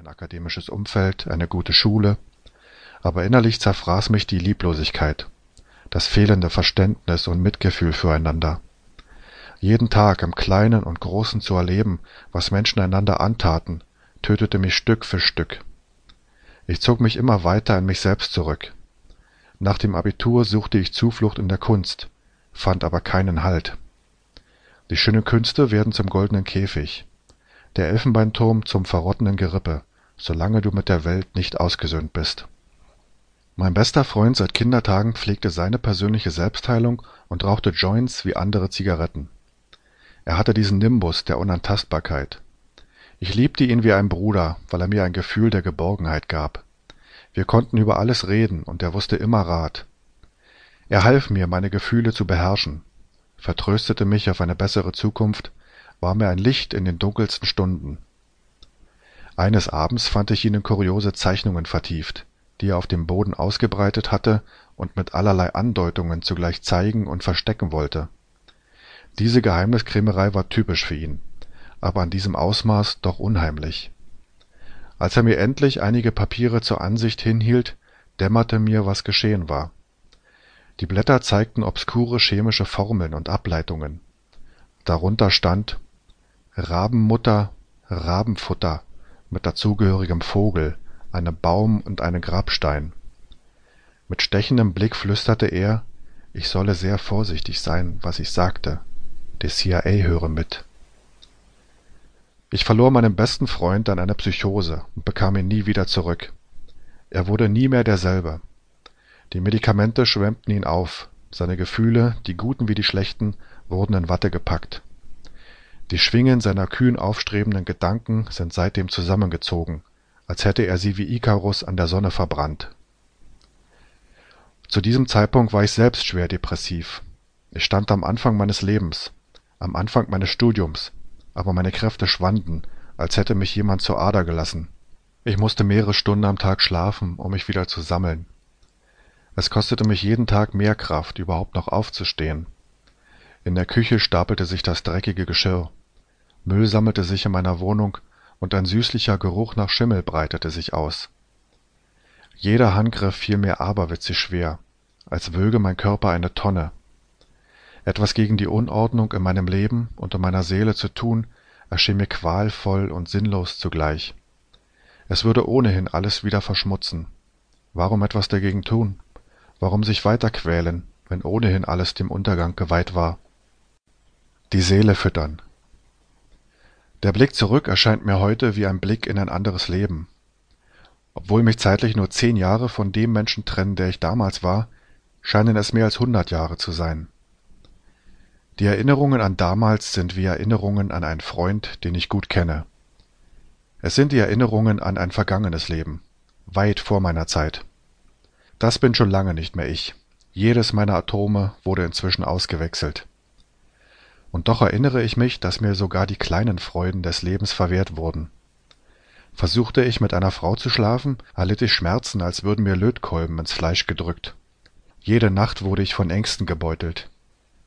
ein akademisches Umfeld, eine gute Schule, aber innerlich zerfraß mich die Lieblosigkeit, das fehlende Verständnis und Mitgefühl füreinander. Jeden Tag im Kleinen und Großen zu erleben, was Menschen einander antaten, tötete mich Stück für Stück. Ich zog mich immer weiter in mich selbst zurück. Nach dem Abitur suchte ich Zuflucht in der Kunst, fand aber keinen Halt. Die schönen Künste werden zum goldenen Käfig, der Elfenbeinturm zum verrottenden Gerippe, solange du mit der Welt nicht ausgesöhnt bist. Mein bester Freund seit Kindertagen pflegte seine persönliche Selbstheilung und rauchte Joints wie andere Zigaretten. Er hatte diesen Nimbus der Unantastbarkeit. Ich liebte ihn wie ein Bruder, weil er mir ein Gefühl der Geborgenheit gab. Wir konnten über alles reden und er wusste immer Rat. Er half mir, meine Gefühle zu beherrschen, vertröstete mich auf eine bessere Zukunft, war mir ein Licht in den dunkelsten Stunden. Eines Abends fand ich ihn in kuriose Zeichnungen vertieft, die er auf dem Boden ausgebreitet hatte und mit allerlei Andeutungen zugleich zeigen und verstecken wollte. Diese Geheimniskrämerei war typisch für ihn, aber an diesem Ausmaß doch unheimlich. Als er mir endlich einige Papiere zur Ansicht hinhielt, dämmerte mir, was geschehen war. Die Blätter zeigten obskure chemische Formeln und Ableitungen. Darunter stand Rabenmutter, Rabenfutter mit dazugehörigem Vogel, einem Baum und einem Grabstein. Mit stechendem Blick flüsterte er, ich solle sehr vorsichtig sein, was ich sagte. Die CIA höre mit. Ich verlor meinen besten Freund an einer Psychose und bekam ihn nie wieder zurück. Er wurde nie mehr derselbe. Die Medikamente schwemmten ihn auf, seine Gefühle, die guten wie die schlechten, wurden in Watte gepackt. Die Schwingen seiner kühn aufstrebenden Gedanken sind seitdem zusammengezogen, als hätte er sie wie Ikarus an der Sonne verbrannt. Zu diesem Zeitpunkt war ich selbst schwer depressiv. Ich stand am Anfang meines Lebens, am Anfang meines Studiums, aber meine Kräfte schwanden, als hätte mich jemand zur Ader gelassen. Ich musste mehrere Stunden am Tag schlafen, um mich wieder zu sammeln. Es kostete mich jeden Tag mehr Kraft, überhaupt noch aufzustehen. In der Küche stapelte sich das dreckige Geschirr. Müll sammelte sich in meiner Wohnung und ein süßlicher Geruch nach Schimmel breitete sich aus. Jeder Handgriff fiel mir aberwitzig schwer, als wöge mein Körper eine Tonne. Etwas gegen die Unordnung in meinem Leben und in meiner Seele zu tun, erschien mir qualvoll und sinnlos zugleich. Es würde ohnehin alles wieder verschmutzen. Warum etwas dagegen tun? Warum sich weiter quälen, wenn ohnehin alles dem Untergang geweiht war? Die Seele füttern, der Blick zurück erscheint mir heute wie ein Blick in ein anderes Leben. Obwohl mich zeitlich nur zehn Jahre von dem Menschen trennen, der ich damals war, scheinen es mehr als hundert Jahre zu sein. Die Erinnerungen an damals sind wie Erinnerungen an einen Freund, den ich gut kenne. Es sind die Erinnerungen an ein vergangenes Leben, weit vor meiner Zeit. Das bin schon lange nicht mehr ich. Jedes meiner Atome wurde inzwischen ausgewechselt. Und doch erinnere ich mich, dass mir sogar die kleinen Freuden des Lebens verwehrt wurden. Versuchte ich mit einer Frau zu schlafen, erlitt ich Schmerzen, als würden mir Lötkolben ins Fleisch gedrückt. Jede Nacht wurde ich von Ängsten gebeutelt.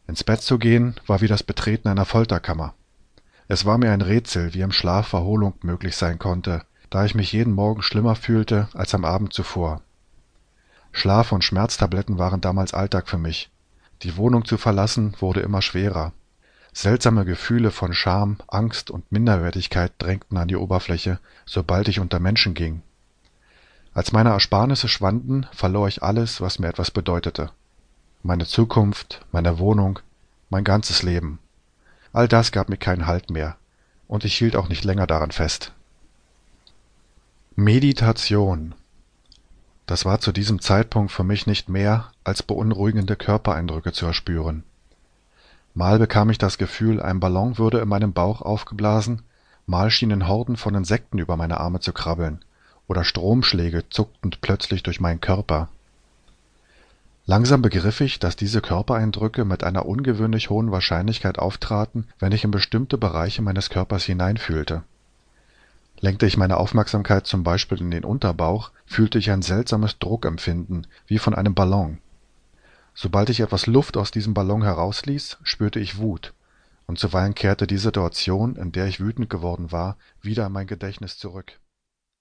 Ins Bett zu gehen, war wie das Betreten einer Folterkammer. Es war mir ein Rätsel, wie im Schlaf Erholung möglich sein konnte, da ich mich jeden Morgen schlimmer fühlte als am Abend zuvor. Schlaf- und Schmerztabletten waren damals Alltag für mich. Die Wohnung zu verlassen wurde immer schwerer. Seltsame Gefühle von Scham, Angst und Minderwertigkeit drängten an die Oberfläche, sobald ich unter Menschen ging. Als meine Ersparnisse schwanden, verlor ich alles, was mir etwas bedeutete. Meine Zukunft, meine Wohnung, mein ganzes Leben. All das gab mir keinen Halt mehr, und ich hielt auch nicht länger daran fest. Meditation. Das war zu diesem Zeitpunkt für mich nicht mehr, als beunruhigende Körpereindrücke zu erspüren. Mal bekam ich das Gefühl, ein Ballon würde in meinem Bauch aufgeblasen, mal schienen Horden von Insekten über meine Arme zu krabbeln, oder Stromschläge zuckten plötzlich durch meinen Körper. Langsam begriff ich, dass diese Körpereindrücke mit einer ungewöhnlich hohen Wahrscheinlichkeit auftraten, wenn ich in bestimmte Bereiche meines Körpers hineinfühlte. Lenkte ich meine Aufmerksamkeit zum Beispiel in den Unterbauch, fühlte ich ein seltsames Druckempfinden, wie von einem Ballon. Sobald ich etwas Luft aus diesem Ballon herausließ, spürte ich Wut, und zuweilen kehrte die Situation, in der ich wütend geworden war, wieder in mein Gedächtnis zurück